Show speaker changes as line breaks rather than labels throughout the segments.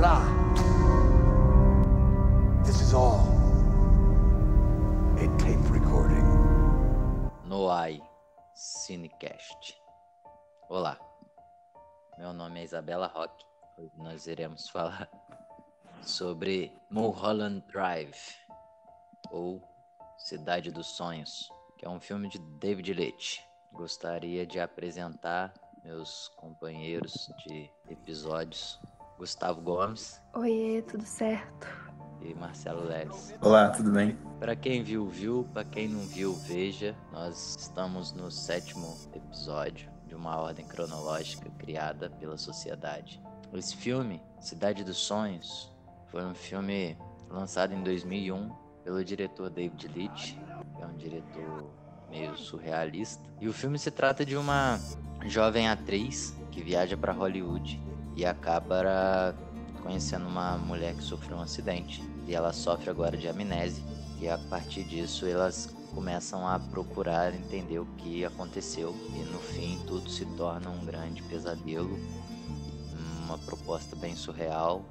orquestrar. This is all a tape recording.
Noai Cinecast. Olá, meu nome é Isabela Roque. Hoje nós iremos falar sobre Mulholland Drive, ou Cidade dos Sonhos, que é um filme de David Leitch. Gostaria de apresentar meus companheiros de episódios, Gustavo Gomes.
Oiê, tudo certo?
E Marcelo Leles.
Olá, tudo bem?
Para quem viu, viu. Para quem não viu, veja. Nós estamos no sétimo episódio de uma ordem cronológica criada pela sociedade. Esse filme, Cidade dos Sonhos, foi um filme lançado em 2001 pelo diretor David Leitch, que é um diretor meio surrealista. E o filme se trata de uma jovem atriz que viaja para Hollywood e acaba conhecendo uma mulher que sofreu um acidente. E ela sofre agora de amnésia. E a partir disso elas começam a procurar entender o que aconteceu. E no fim tudo se torna um grande pesadelo, uma proposta bem surreal.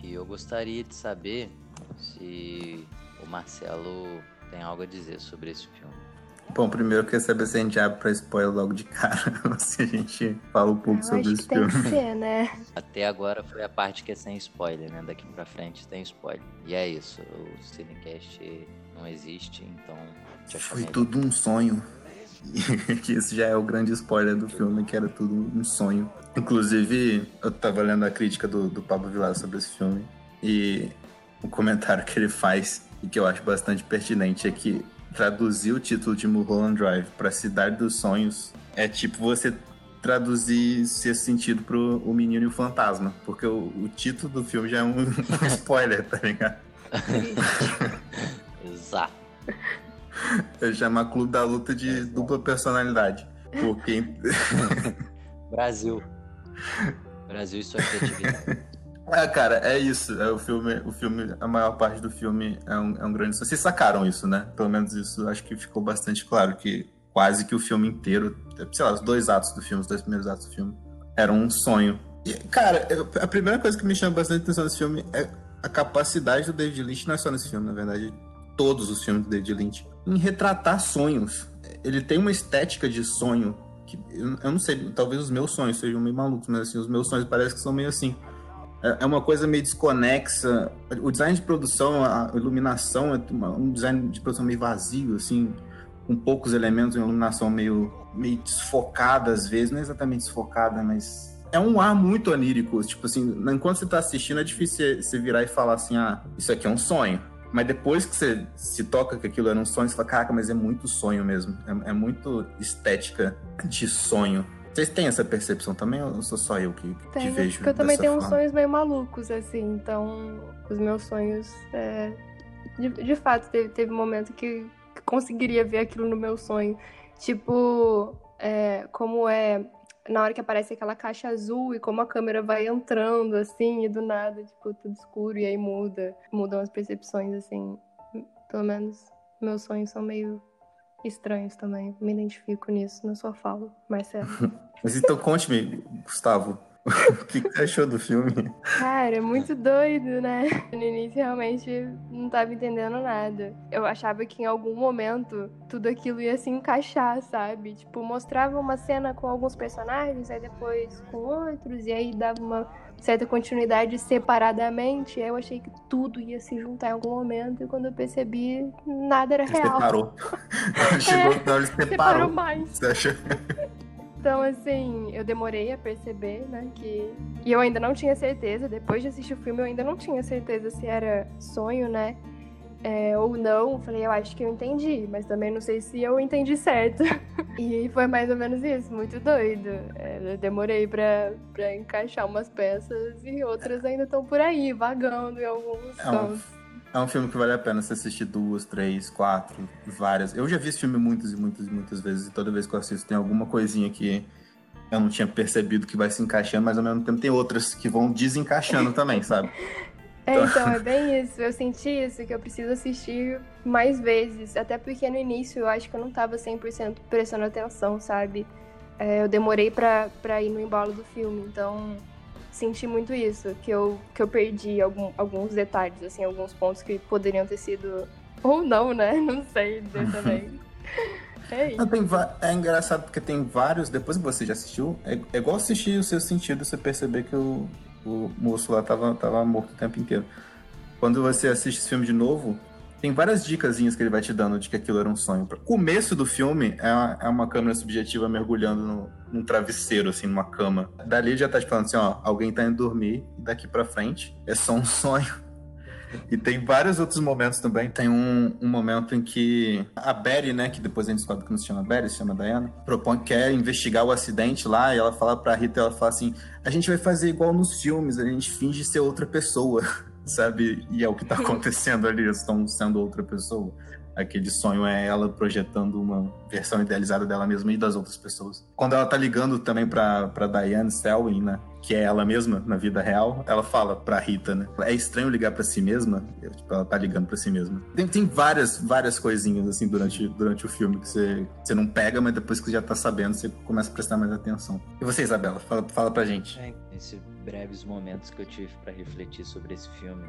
E eu gostaria de saber se o Marcelo tem algo a dizer sobre esse filme.
Bom, primeiro eu queria saber se a gente abre pra spoiler logo de cara, ou se a gente fala um pouco
Eu
sobre
acho
esse
que tem
filme.
que ser, né?
Até agora foi a parte que é sem spoiler, né? Daqui pra frente tem spoiler. E é isso, o Cinecast não existe, então
Foi tudo um sonho. que esse já é o grande spoiler do filme, que era tudo um sonho. Inclusive, eu tava lendo a crítica do, do Pablo Vilar sobre esse filme, e o comentário que ele faz, e que eu acho bastante pertinente, é que traduzir o título de Mulholland Drive pra Cidade dos Sonhos é tipo você traduzir esse sentido pro O Menino e o Fantasma, porque o, o título do filme já é um, spoiler, tá ligado?
Exato.
É chamar Clube da Luta de dupla personalidade. Porque
Brasil. Brasil e sua criatividade.
Ah, cara, é isso. É o filme, o filme, a maior parte do filme é um, é um grande. Vocês sacaram isso, né? Pelo menos isso acho que ficou bastante claro que quase que o filme inteiro, sei lá, os dois atos do filme, os dois primeiros atos do filme, eram um sonho. E, cara, a primeira coisa que me chama bastante atenção nesse filme é a capacidade do David Lynch, não é só nesse filme, na verdade, todos os filmes do David Lynch, em retratar sonhos. Ele tem uma estética de sonho que eu não sei, talvez os meus sonhos sejam meio malucos, mas assim, os meus sonhos parecem que são meio assim. É é uma coisa meio desconexa. O design de produção, a iluminação, é um design de produção meio vazio, assim, com poucos elementos, uma iluminação meio, meio desfocada às vezes, não é exatamente desfocada, mas é um ar muito onírico. Tipo assim, enquanto você tá assistindo, é difícil você virar e falar assim: ah, isso aqui é um sonho. Mas depois que você se toca que aquilo era um sonho, você fala, caraca, mas é muito sonho mesmo. É, é muito estética de sonho. Vocês têm essa percepção também ou sou só eu que, que
Tem,
vejo?
porque eu também tenho uns
forma?
sonhos meio malucos, assim, então os meus sonhos. é, de, de fato, teve, teve um momento que, que conseguiria ver aquilo no meu sonho. Tipo, é, como é na hora que aparece aquela caixa azul e como a câmera vai entrando, assim, e do nada, tipo, tudo escuro e aí muda. Mudam as percepções, assim. Pelo menos meus sonhos são meio estranhos também. Me identifico nisso na sua fala, Marcelo.
Mas então conte-me, Gustavo, o que que você achou do filme?
Cara, é muito doido, né? No início realmente não tava entendendo nada. Eu achava que em algum momento tudo aquilo ia se encaixar, sabe? Tipo, mostrava uma cena com alguns personagens, aí depois com outros, e aí dava uma certa continuidade separadamente. Eu achei que tudo ia se juntar em algum momento, e quando eu percebi, nada era
Ele
real.
separou. Chegou no final, ele
Separou
separou.
mais.
Você achou?
Então, assim, eu demorei a perceber, né, que... E eu ainda não tinha certeza, depois de assistir o filme, eu ainda não tinha certeza se era sonho, né, é, ou não. Falei, eu acho que eu entendi, mas também não sei se eu entendi certo. e foi mais ou menos isso, muito doido. É, eu demorei pra, pra encaixar umas peças e outras ainda estão por aí, vagando em alguns
É um-. É um filme que vale a pena você assistir duas, três, quatro, várias. Eu já vi esse filme muitas e muitas e muitas vezes, e toda vez que eu assisto tem alguma coisinha que eu não tinha percebido que vai se encaixando, mas ao mesmo tempo tem outras que vão desencaixando também, sabe?
É, então, é bem isso. Eu senti isso, que eu preciso assistir mais vezes. Até porque no início eu acho que eu não tava 100% prestando atenção, sabe? É, eu demorei pra, pra ir no embalo do filme. Então, senti muito isso, que eu, que eu perdi algum, alguns detalhes, assim, alguns pontos que poderiam ter sido. Ou não, né? Não sei dizer também. É isso.
Não, tem é engraçado porque tem vários. Depois que você já assistiu, é, é igual assistir o seu sentido você perceber que o, o moço lá tava, tava morto o tempo inteiro. Quando você assiste esse filme de novo, tem várias dicasinhas que ele vai te dando de que aquilo era um sonho. O começo do filme é uma, é uma câmera subjetiva mergulhando no, num travesseiro, assim, numa cama. Dali já tá te falando assim, ó, alguém tá indo dormir e daqui pra frente é só um sonho. E tem vários outros momentos também. Tem um, um momento em que a Betty, né, que depois a gente descobre que não se chama Betty, se chama Diana, propõe, quer investigar o acidente lá, e ela fala pra Rita, ela fala assim, a gente vai fazer igual nos filmes, a gente finge ser outra pessoa, sabe? E é o que tá acontecendo ali, eles estão sendo outra pessoa. Aquele sonho é ela projetando uma versão idealizada dela mesma e das outras pessoas. Quando ela tá ligando também pra, pra Diane Selwyn, né? Que é ela mesma na vida real, ela fala pra Rita, né? É estranho ligar pra si mesma. Tipo, ela tá ligando pra si mesma. Tem, tem várias, várias coisinhas, assim, durante, durante o filme que você, você não pega, mas depois que você já tá sabendo, você começa a prestar mais atenção. E você, Isabela? Fala, fala pra gente.
É, esses breves momentos que eu tive pra refletir sobre esse filme,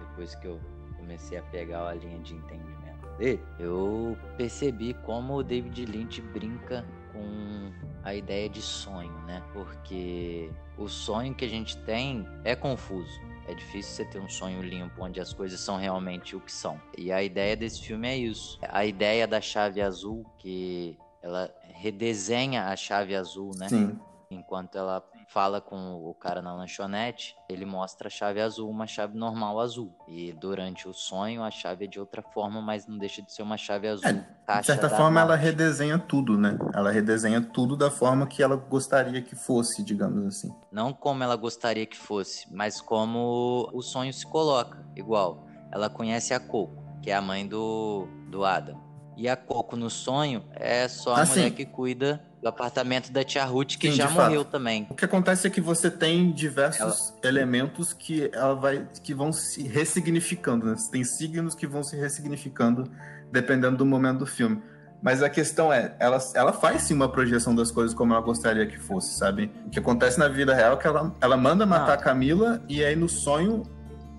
depois que eu comecei a pegar a linha de entendimento dele, eu percebi como o David Lynch brinca com a ideia de sonho, né? Porque o sonho que a gente tem é confuso. É difícil você ter um sonho limpo onde as coisas são realmente o que são. E a ideia desse filme é isso. A ideia da chave azul, que ela redesenha a chave azul, né?
Sim.
Enquanto ela fala com o cara na lanchonete, ele mostra a chave azul, uma chave normal azul. E durante o sonho, a chave é de outra forma, mas não deixa de ser uma chave azul.
É, De certa forma, ela
morte.
redesenha tudo, né? Ela redesenha tudo da forma que ela gostaria que fosse, digamos assim.
Não como ela gostaria que fosse, mas como o sonho se coloca. Igual, ela conhece a Coco, que é a mãe do, do Adam. E a Coco no sonho é só a
Ah,
mulher
sim.
que cuida do apartamento da tia Ruth, que
Sim,
já
de fato.
morreu também.
O que acontece é que você tem diversos elementos que ela vai que vão se ressignificando, né? Você tem signos que vão se ressignificando dependendo do momento do filme. Mas a questão é, ela, ela faz sim uma projeção das coisas como ela gostaria que fosse, sabe? O que acontece na vida real é que ela, ela manda matar
Ah.
a Camila e aí no sonho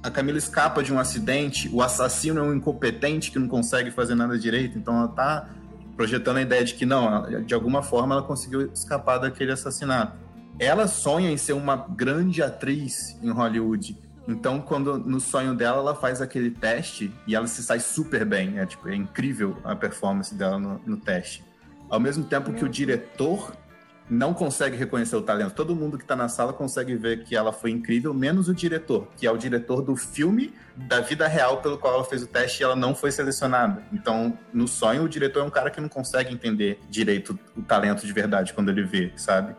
a Camila escapa de um acidente, o assassino é um incompetente que não consegue fazer nada direito, então ela tá projetando a ideia de que não, de alguma forma ela conseguiu escapar daquele assassinato. Ela sonha em ser uma grande atriz em Hollywood. Então, quando no sonho dela ela faz aquele teste e ela se sai super bem, é tipo é incrível a performance dela no, no teste. Ao mesmo tempo que o diretor não consegue reconhecer o talento. Todo mundo que tá na sala consegue ver que ela foi incrível, menos o diretor, que é o diretor do filme da vida real pelo qual ela fez o teste e ela não foi selecionada. Então, no sonho, o diretor é um cara que não consegue entender direito o talento de verdade quando ele vê, sabe?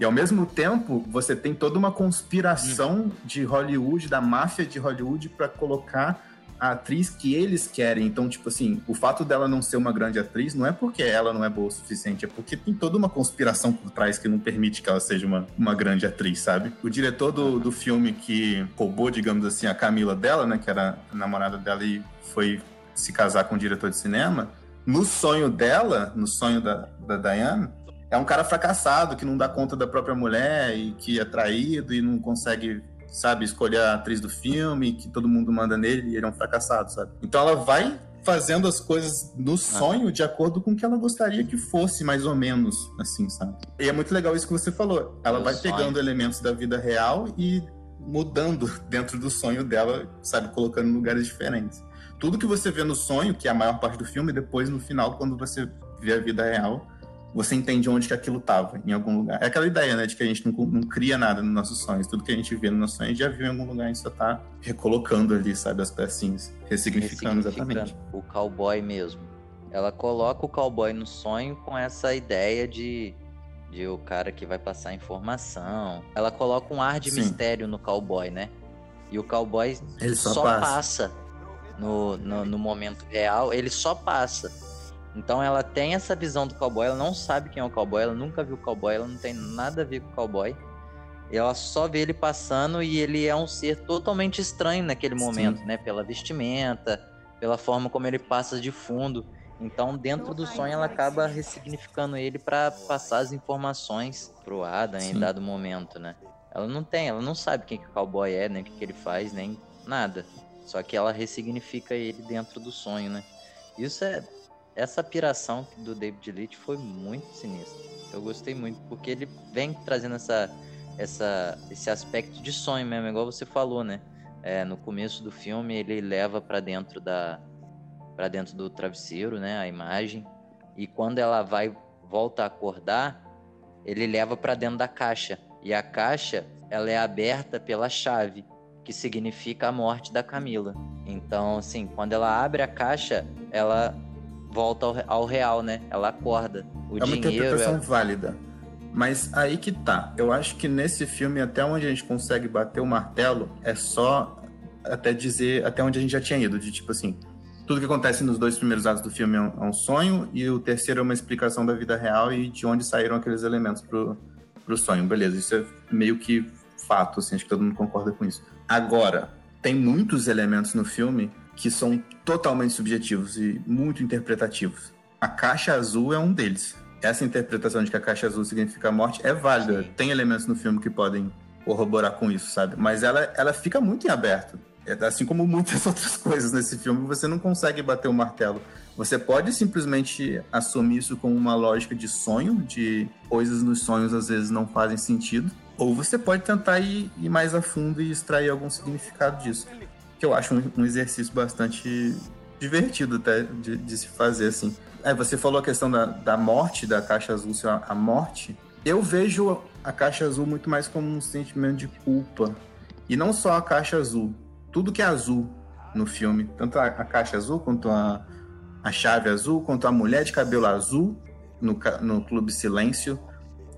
E ao mesmo tempo, você tem toda uma conspiração de Hollywood, da máfia de Hollywood, para colocar a atriz que eles querem. Então, tipo assim, o fato dela não ser uma grande atriz não é porque ela não é boa o suficiente, é porque tem toda uma conspiração por trás que não permite que ela seja uma, uma grande atriz, sabe? O diretor do, do filme que roubou, digamos assim, a Camila dela, né, que era a namorada dela e foi se casar com o diretor de cinema, no sonho dela, no sonho da, da Diane, é um cara fracassado que não dá conta da própria mulher e que é traído e não consegue, sabe, escolher a atriz do filme, que todo mundo manda nele e ele é um fracassado, sabe? Então ela vai fazendo as coisas no sonho de acordo com o que ela gostaria que fosse, mais ou menos, assim, sabe? E é muito legal isso que você falou. Ela vai
sonho.
pegando elementos da vida real e mudando dentro do sonho dela, sabe, colocando em lugares diferentes. Tudo que você vê no sonho, que é a maior parte do filme, depois no final, quando você vê a vida real, você entende onde que aquilo estava, em algum lugar. É aquela ideia, né, de que a gente não, não cria nada nos nossos sonhos. Tudo que a gente vê no nosso sonho, a gente já viu em algum lugar, a gente só tá recolocando ali, sabe, as pecinhas, ressignificando exatamente.
O cowboy mesmo. Ela coloca o cowboy no sonho com essa ideia de, de o cara que vai passar informação. Ela coloca um ar de
Sim.
mistério no cowboy, né? E o cowboy
Ele só,
só,
passa.
passa, no, no, no momento real, ele só passa. Então ela tem essa visão do cowboy, ela não sabe quem é o cowboy, ela nunca viu o cowboy, ela não tem nada a ver com o cowboy. Ela só vê ele passando e ele é um ser totalmente estranho naquele
Sim.
momento, né? Pela vestimenta, pela forma como ele passa de fundo. Então, dentro do sonho, ela acaba ressignificando ele para passar as informações pro Adam
Sim.
em dado momento, né? Ela não tem, ela não sabe quem que o cowboy é, nem o que, que ele faz, nem nada. Só que ela ressignifica ele dentro do sonho, né? Isso é. Essa piração do David Leitch foi muito sinistra. Eu gostei muito, porque ele vem trazendo essa, essa, esse aspecto de sonho mesmo, igual você falou, né? É, no começo do filme ele leva para dentro da para dentro do travesseiro, né, a imagem. E quando ela vai volta a acordar, ele leva para dentro da caixa. E a caixa, ela é aberta pela chave, que significa a morte da Camila. Então, assim, quando ela abre a caixa, ela volta ao, ao real, né? Ela acorda. O
é uma
dinheiro
interpretação
é...
válida. Mas aí que tá. Eu acho que nesse filme, até onde a gente consegue bater o martelo, é só até dizer até onde a gente já tinha ido. De tipo assim, tudo que acontece nos dois primeiros atos do filme é um, é um sonho, e o terceiro é uma explicação da vida real e de onde saíram aqueles elementos pro, pro sonho. Beleza, isso é meio que fato, assim, acho que todo mundo concorda com isso. Agora, tem muitos elementos no filme que são totalmente subjetivos e muito interpretativos. A caixa azul é um deles essa interpretação de que a caixa azul significa morte é válida. Tem elementos no filme que podem corroborar com isso, sabe? Mas ela, ela fica muito em aberto. É, assim como muitas outras coisas nesse filme, você não consegue bater o martelo. Você pode simplesmente assumir isso como uma lógica de sonho, de coisas nos sonhos às vezes não fazem sentido, ou você pode tentar ir, ir mais a fundo e extrair algum significado disso. Que eu acho um, um exercício bastante divertido até de, de se fazer assim. É, você falou a questão da, da morte, da caixa azul ser a morte. Eu vejo a caixa azul muito mais como um sentimento de culpa. E não só a caixa azul. Tudo que é azul no filme, tanto a, a caixa azul quanto a, a chave azul, quanto a mulher de cabelo azul no, no Clube Silêncio.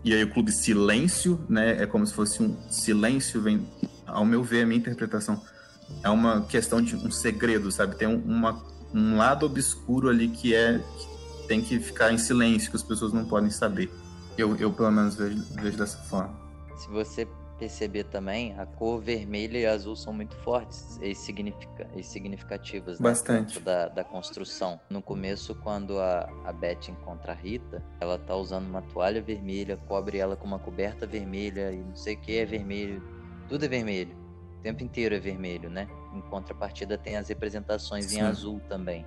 E aí o Clube Silêncio, né, é como se fosse um silêncio, vem, ao meu ver, a minha interpretação, é uma questão de um segredo, sabe? Tem um, uma, um lado obscuro ali que é tem que ficar em silêncio, que as pessoas não podem saber. Eu, eu pelo menos vejo, vejo dessa forma.
Se você perceber também, a cor vermelha e azul são muito fortes e, significa, e significativas
né, Bastante.
da, da construção. No começo, quando a, a Beth encontra a Rita, ela tá usando uma toalha vermelha, cobre ela com uma coberta vermelha e não sei o que é vermelho. Tudo é vermelho. Tempo inteiro é vermelho, né? Em contrapartida, tem as representações Sim. em azul também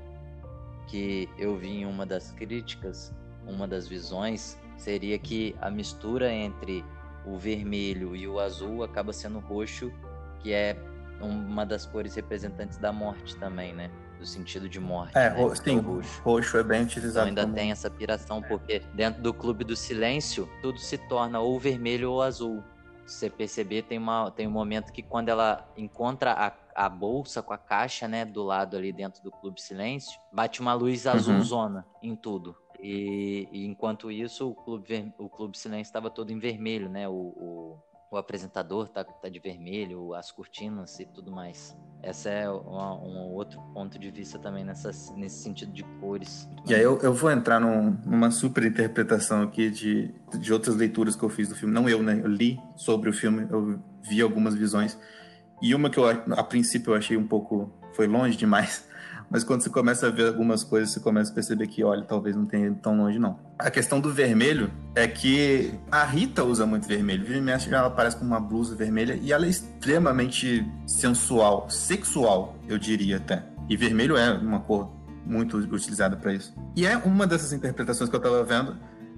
que eu vi em uma das críticas, uma das visões, seria que a mistura entre o vermelho e o azul acaba sendo roxo, que é uma das cores representantes da morte também, né? Do sentido de morte.
É,
né?
sim, roxo. roxo é bem utilizado.
Então ainda como... tem essa piração, porque dentro do clube do silêncio, tudo se torna ou vermelho ou azul. Se você perceber, tem, uma, tem um momento que quando ela encontra a a bolsa com a caixa, né, do lado ali dentro do Clube Silêncio, bate uma luz uhum. azul zona em tudo. E, e, enquanto isso, o Clube, o Clube Silêncio estava todo em vermelho, né? O, o, o, apresentador tá, tá de vermelho, as cortinas e tudo mais. Esse é um outro ponto de vista também nessa, nesse sentido de cores.
E aí eu, eu vou entrar num, numa super interpretação aqui de, de outras leituras que eu fiz do filme. Não eu, né? Eu li sobre o filme, eu vi algumas visões. E uma que eu, a princípio, eu achei um pouco. Foi longe demais. Mas quando você começa a ver algumas coisas, você começa a perceber que, olha, talvez não tenha ido tão longe, não. A questão do vermelho é que a Rita usa muito vermelho. Vive mexe, ela aparece com uma blusa vermelha e ela é extremamente sensual, sexual, eu diria até. E vermelho é uma cor muito utilizada para isso. E é uma dessas interpretações que eu tava vendo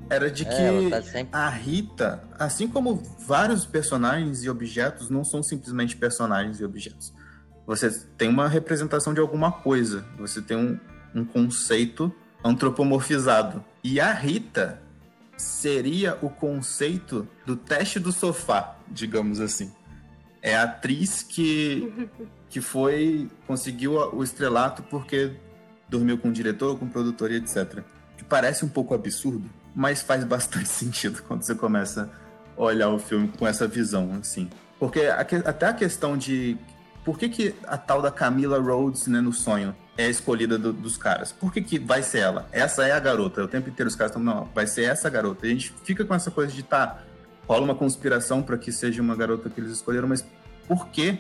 era de é, que tá sempre... a Rita, assim como vários personagens e objetos, não são simplesmente personagens e objetos. Você tem uma representação de alguma coisa, você tem um, um conceito antropomorfizado. E a Rita seria o conceito do teste do sofá, digamos assim. É a atriz que, que foi conseguiu o estrelato porque dormiu com o diretor, com o produtor e etc. Que parece um pouco absurdo, mas faz bastante sentido quando você começa a olhar o filme com essa visão, assim. Porque até a questão de por que, que a tal da Camila Rhodes, né, no sonho, é a escolhida do, dos caras? Por que, que vai ser ela? Essa é a garota. O tempo inteiro os caras estão, não, vai ser essa garota. E a gente fica com essa coisa de, tá, rola uma conspiração para que seja uma garota que eles escolheram, mas por quê?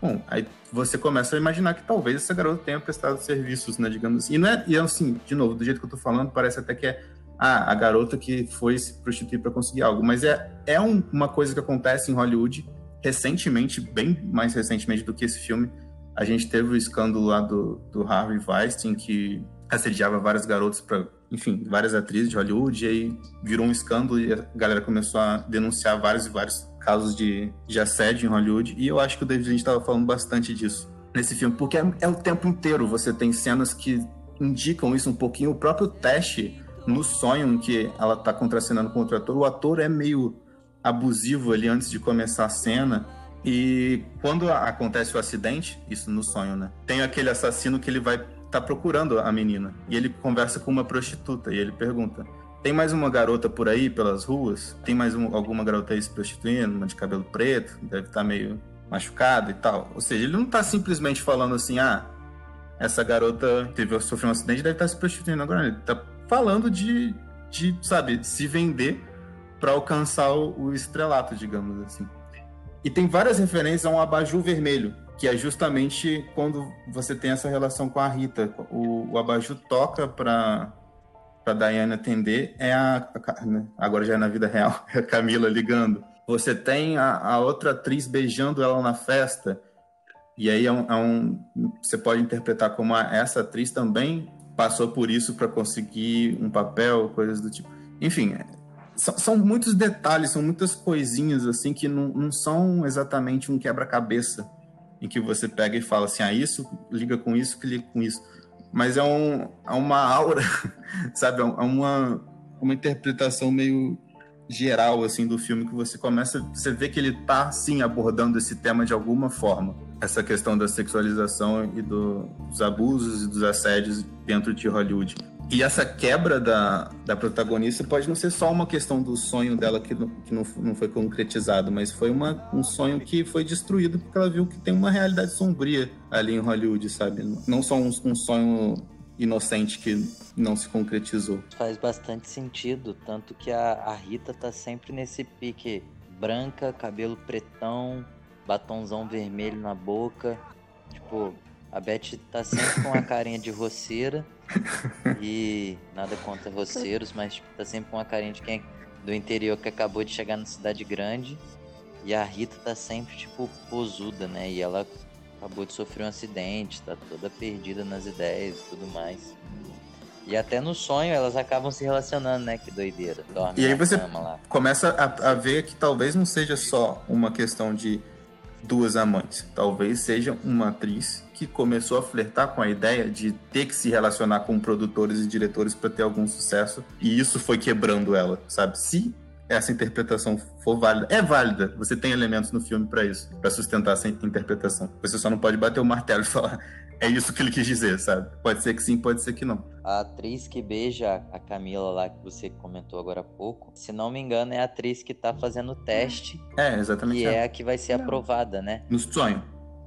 Bom, aí você começa a imaginar que talvez essa garota tenha prestado serviços, né, digamos assim. E, não é, e assim, de novo, do jeito que eu tô falando, parece até que é ah, a garota que foi se prostituir para conseguir algo. Mas é, é um, uma coisa que acontece em Hollywood recentemente, bem mais recentemente do que esse filme. A gente teve o escândalo lá do, do Harvey Weinstein, que assediava várias garotas para, enfim, várias atrizes de Hollywood, e aí virou um escândalo e a galera começou a denunciar vários e vários casos de, de assédio em Hollywood. E eu acho que o David Lynch estava falando bastante disso nesse filme, porque é, é o tempo inteiro você tem cenas que indicam isso um pouquinho. O próprio teste no sonho em que ela tá contracenando com outro ator, o ator é meio abusivo ali antes de começar a cena. E quando acontece o acidente, isso no sonho, né? Tem aquele assassino que ele vai tá procurando a menina e ele conversa com uma prostituta e ele pergunta: "Tem mais uma garota por aí pelas ruas? Tem mais um, alguma garota aí se prostituindo, uma de cabelo preto, deve estar tá meio machucada e tal". Ou seja, ele não tá simplesmente falando assim: "Ah, essa garota teve sofreu um acidente, deve estar tá se prostituindo agora". Ele tá falando de, de sabe, se vender para alcançar o, o, estrelato, digamos assim. E tem várias referências a um abajur vermelho, que é justamente quando você tem essa relação com a Rita. O, o abajur toca para para Diana atender é a, a, né, agora já é na vida real, é a Camila ligando. Você tem a, a outra atriz beijando ela na festa. E aí é um, é um, você pode interpretar como essa atriz também passou por isso para conseguir um papel, coisas do tipo. Enfim, são, são, muitos detalhes, são muitas coisinhas assim que não, não são exatamente um quebra-cabeça em que você pega e fala assim, ah, isso liga com isso, que liga com isso. Mas é, um, é uma aura, sabe? É uma, uma interpretação meio geral assim do filme que você começa, você vê que ele tá sim abordando esse tema de alguma forma essa questão da sexualização e do, dos abusos e dos assédios dentro de Hollywood. E essa quebra da, da protagonista pode não ser só uma questão do sonho dela que, não, que não, não foi concretizado, mas foi uma, um sonho que foi destruído porque ela viu que tem uma realidade sombria ali em Hollywood, sabe? Não só um, um sonho inocente que não se concretizou.
Faz bastante sentido, tanto que a, a Rita tá sempre nesse pique branca, cabelo pretão, batonzão vermelho na boca. Tipo, a Beth tá sempre com a carinha de roceira. E nada contra roceiros, mas tipo, tá sempre com a carinha de quem é do interior que acabou de chegar na cidade grande. E a Rita tá sempre, tipo, posuda, né? E ela acabou de sofrer um acidente, tá toda perdida nas ideias e tudo mais. E até no sonho elas acabam se relacionando, né? Que doideira. Dorme
e aí você começa a, a ver que talvez não seja só uma questão de duas amantes. Talvez seja uma atriz que começou a flertar com a ideia de ter que se relacionar com produtores e diretores para ter algum sucesso e isso foi quebrando ela, sabe? Se essa interpretação for válida, é válida. Você tem elementos no filme para isso, para sustentar essa interpretação. Você só não pode bater o martelo e falar é isso que ele quis dizer, sabe? Pode ser que sim, pode ser que não.
A atriz que beija a Camila lá, que você comentou agora há pouco, se não me engano, é a atriz que tá fazendo o teste.
É, exatamente.
E é, a que vai ser não. aprovada, né?
No sonho.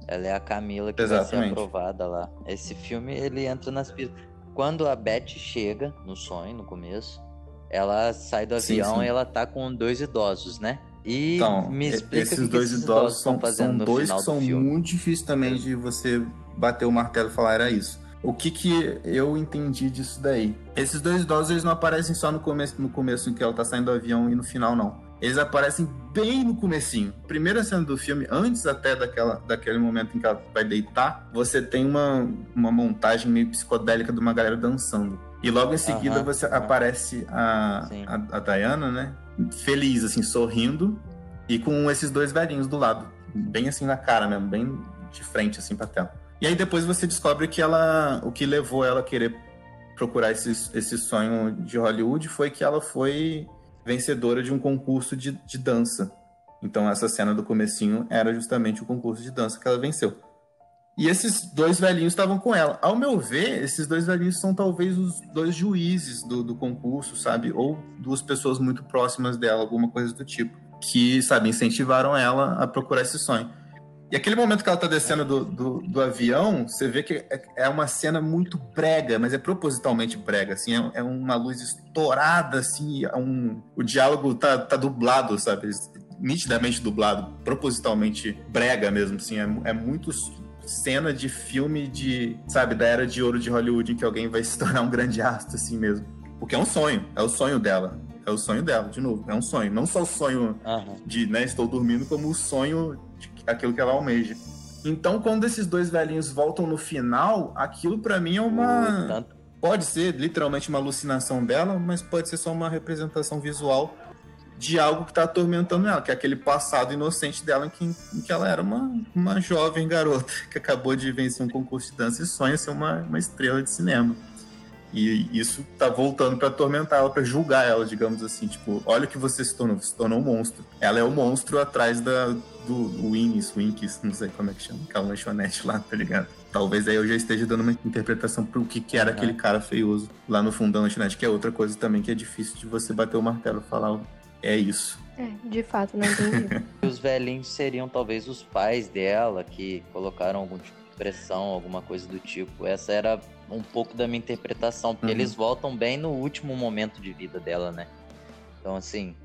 Ela é a Camila que exatamente. vai ser aprovada lá. Esse filme, ele entra nas pistas. Quando a Beth chega no sonho, no começo, ela sai do avião sim, sim. e ela tá com dois idosos, né? E
então,
me explica
esses
que
dois
que
idosos
são,
são dois que são muito difíceis também de você bater o martelo e falar era isso. O que que eu entendi disso daí? Esses dois idosos eles não aparecem só no começo, no começo em que ela tá saindo do avião e no final não. Eles aparecem bem no comecinho. Primeira cena do filme, antes até daquela, daquele momento em que ela vai deitar, você tem uma, uma montagem meio psicodélica de uma galera dançando. E logo em seguida você aparece a, a, a Diana, né? Feliz, assim, sorrindo, e com esses dois velhinhos do lado. Bem assim na cara mesmo, bem de frente, assim, pra tela. E aí depois você descobre que ela, o que levou ela a querer procurar esse, esse sonho de Hollywood foi que ela foi vencedora de um concurso de, de dança. Então essa cena do comecinho era justamente o concurso de dança que ela venceu. E esses dois velhinhos estavam com ela. Ao meu ver, esses dois velhinhos são talvez os dois juízes do, do concurso, sabe? Ou duas pessoas muito próximas dela, alguma coisa do tipo. Que, sabe, incentivaram ela a procurar esse sonho. E aquele momento que ela tá descendo do, do, do, avião, você vê que é, é uma cena muito brega, mas é propositalmente brega, assim, é, é uma luz estourada, assim, é um, o diálogo tá, tá dublado, sabe? Nitidamente dublado, propositalmente brega mesmo, assim, é, é muito cena de filme de, sabe, da era de ouro de Hollywood, em que alguém vai se tornar um grande astro, assim mesmo. Porque é um sonho, é o sonho dela. É o sonho dela, de novo. É um sonho. Não só o sonho
Aham.
de, né, estou dormindo, como o sonho aquilo que ela almeja. Então, quando esses dois velhinhos voltam no final, aquilo pra mim é uma. Pode ser literalmente uma alucinação dela, mas pode ser só uma representação visual de algo que tá atormentando ela, que é aquele passado inocente dela em que, em que ela era uma, uma jovem garota que acabou de vencer um concurso de dança e sonha ser uma, uma estrela de cinema. E isso tá voltando pra atormentar ela, pra julgar ela, digamos assim. Tipo, olha o que você se tornou, você se tornou um monstro. Ela é o monstro atrás da, do Winnie's, Winkies, não sei como é que chama, aquela lanchonete lá, tá ligado? Talvez aí eu já esteja dando uma interpretação pro que, que era aquele cara feioso lá no fundo da lanchonete, que é outra coisa também que é difícil de você bater o martelo e falar, é isso.
É, de fato, não entendi.
E os velhinhos seriam talvez os pais dela que colocaram algum tipo de pressão, alguma coisa do tipo. Essa era um pouco da minha interpretação, porque
Uhum.
eles voltam bem no último momento de vida dela, né? Então, assim,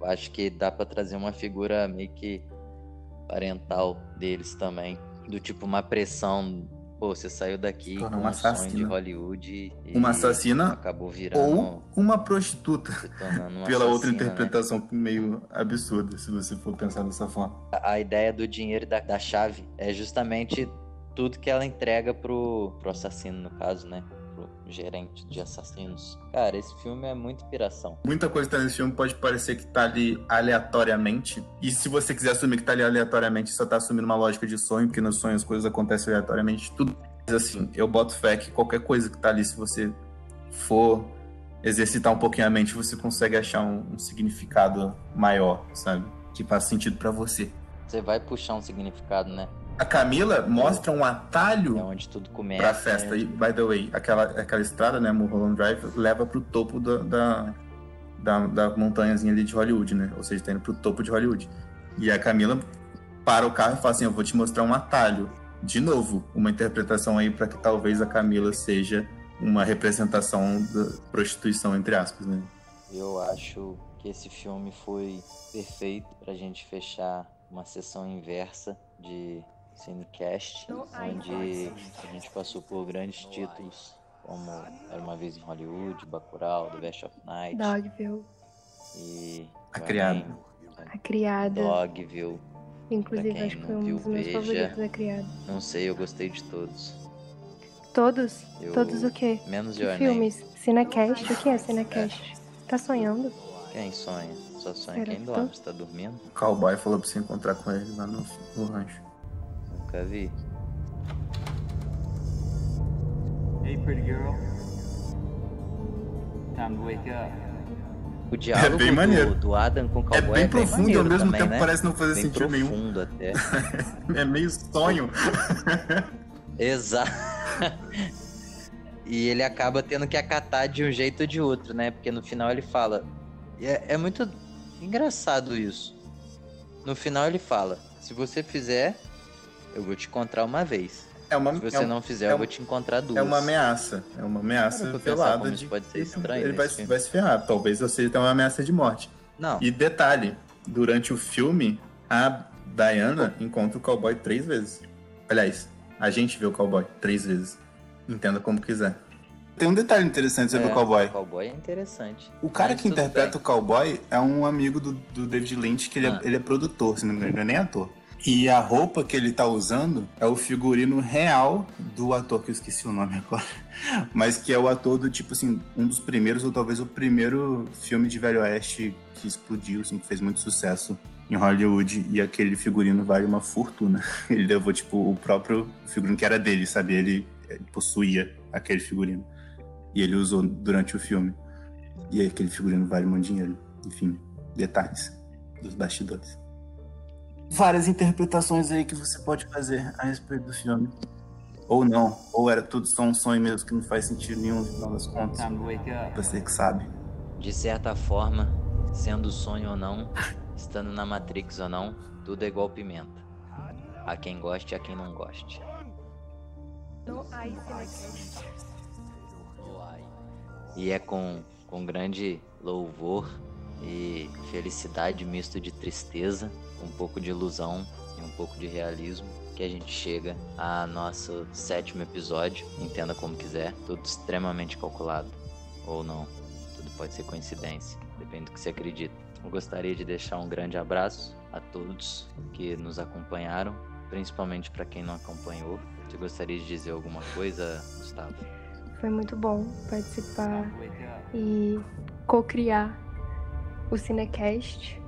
eu acho que dá pra trazer uma figura meio que parental deles também. Do tipo, uma pressão. Pô, você saiu daqui
Torna
com
uma
um sonho de
assassina.
Hollywood e
Uma assassina
acabou virando,
Ou uma prostituta,
uma
pela outra
assassina, né?
interpretação meio absurda, se você for pensar dessa forma.
A a ideia do dinheiro e da, da chave é justamente tudo que ela entrega pro, pro assassino, no caso, né? Gerente de assassinos. Cara, esse filme é muita inspiração.
Muita coisa que tá nesse filme pode parecer que tá ali aleatoriamente. E se você quiser assumir que tá ali aleatoriamente, só tá assumindo uma lógica de sonho, porque nos sonhos as coisas acontecem aleatoriamente. Tudo. Mas assim, eu boto fé que qualquer coisa que tá ali, se você for exercitar um pouquinho a mente, você consegue achar um, um significado maior, sabe? Que faz sentido pra você.
Você vai puxar um significado, né?
A Camila mostra um atalho
É onde tudo começa.
pra festa.
né?
E, by the way, aquela, aquela estrada, né, Mulholland Drive, leva pro topo da, da, da, da montanhazinha ali de Hollywood, né? Ou seja, tá indo pro topo de Hollywood. E a Camila para o carro e fala assim, eu vou te mostrar um atalho. De novo, uma interpretação aí para que talvez a Camila seja uma representação da prostituição, entre aspas, né?
Eu acho que esse filme foi perfeito pra gente fechar uma sessão inversa de Cinecast,
No
onde a gente passou por grandes títulos como Era Uma Vez em Hollywood, Bacurau, The Best of Night
Dogville,
e...
A Criada.
A Criada.
Dogville,
Inclusive, acho que
não
foi um
viu,
dos meus
veja.
favoritos, A Criada.
não sei, eu gostei de todos.
Todos?
Eu-
Todos o quê?
Menos
Que
Your Name.
filmes? Cinecast? O que é Cinecast? Tá sonhando?
Quem sonha? Só sonha
Será
quem
que
dorme. Você tá dormindo?
O cowboy falou pra você encontrar com ele lá no, no rancho.
Nunca vi.
Hey, pretty girl. Time to wake up.
O diálogo
bem
do,
maneiro.
do Adam com o
É
cowboy
bem profundo e
maneiro
ao mesmo
também,
tempo
né?
parece não fazer
bem
sentido nenhum.
profundo até.
É meio sonho.
Exato. e ele acaba tendo que acatar de um jeito ou de outro, né? Porque no final ele fala. É, é muito engraçado isso. No final ele fala: se você fizer, eu vou te encontrar uma vez.
É uma,
Se você
é um-
não fizer,
é
eu
um-
vou te encontrar duas.
É uma ameaça. É uma ameaça velada
como
de
pode ser
que
estranho
Ele vai, vai se ferrar. Talvez eu seja até uma ameaça de morte.
Não,
E detalhe, durante o filme, a Diana encontra o cowboy três vezes. Aliás, a gente vê o cowboy três vezes. Entenda como quiser. Tem um detalhe interessante sobre
é,
o cowboy.
O cowboy é interessante.
O cara
Mas
que interpreta
bem.
o cowboy é um amigo do, do David Lynch, que ele,
Ah.
é, ele é produtor, se não me engano, ele não é nem ator. E a roupa que ele tá usando é o figurino real do ator, que eu esqueci o nome agora. Mas que é o ator do, tipo assim, um dos primeiros, ou talvez o primeiro filme de Velho Oeste que explodiu, assim, que fez muito sucesso em Hollywood. E aquele figurino vale uma fortuna. Ele levou, tipo, o próprio figurino que era dele, sabe? Ele eh, possuía aquele figurino. E ele usou durante o filme. E aquele figurino vale muito dinheiro. Enfim, detalhes dos bastidores. Várias interpretações aí que você pode fazer a respeito do filme. Ou não. Ou era tudo só um sonho mesmo que não faz sentido nenhum no final das contas.
Wake up.
Você que sabe.
De certa forma, sendo sonho ou não, estando na Matrix ou não, tudo é igual pimenta. A quem goste e a quem não goste. E é com, com grande louvor e felicidade misto de tristeza, um pouco de ilusão e um pouco de realismo que a gente chega a nosso sétimo episódio, entenda como quiser, tudo extremamente calculado ou não. pode ser coincidência, depende do que você acredita. Eu gostaria de deixar um grande abraço a todos que nos acompanharam, principalmente para quem não acompanhou. Você gostaria de dizer alguma coisa, Gustavo?
Foi muito bom participar e co-criar o Cinecast.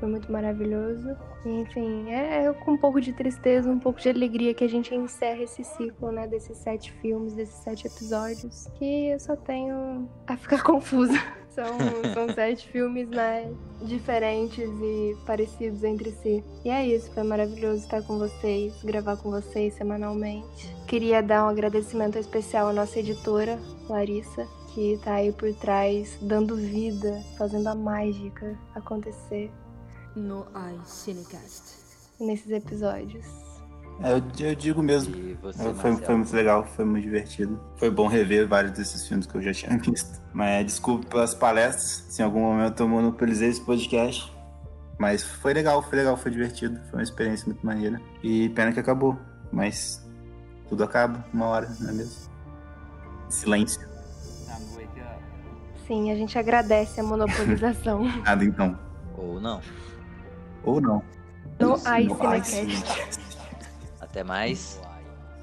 Foi muito maravilhoso. Enfim, é, é com um pouco de tristeza, um pouco de alegria que a gente encerra esse ciclo, né? Desses sete filmes, desses sete episódios. Que eu só tenho a ficar confusa. São, são sete filmes, né? Diferentes e parecidos entre si. E é isso, foi maravilhoso estar com vocês, gravar com vocês semanalmente. Queria dar um agradecimento especial à nossa editora, Larissa, que tá aí por trás, dando vida, fazendo a mágica acontecer
No I Cinecast.
nesses episódios.
É, eu, eu digo mesmo.
E você,
É, Foi, foi muito legal, foi muito divertido. Foi bom rever vários desses filmes que eu já tinha visto. Mas desculpe pelas palestras, se em algum momento eu monopolizei esse podcast. Mas foi legal, foi legal, foi divertido. Foi uma experiência muito maneira. E pena que acabou. Mas tudo acaba uma hora, não é mesmo? Silêncio.
Sim, a gente agradece a monopolização.
Nada então.
Ou não.
Ou não.
No. Cinecast.
Até mais.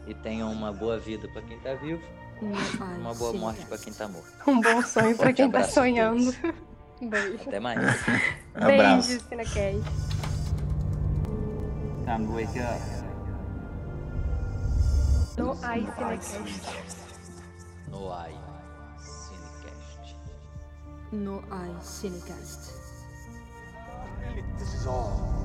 E tenham uma boa vida pra quem tá vivo,
I
uma boa morte pra
Cinecast.
quem tá morto.
Um bom sonho pra
Forte
quem tá sonhando. Beijo.
Até mais.
Abraço.
Beijo, Cinecast.
Time to wake up.
No Ai Cinecast.
No AI Cinecast.
No I Cinecast.
This is all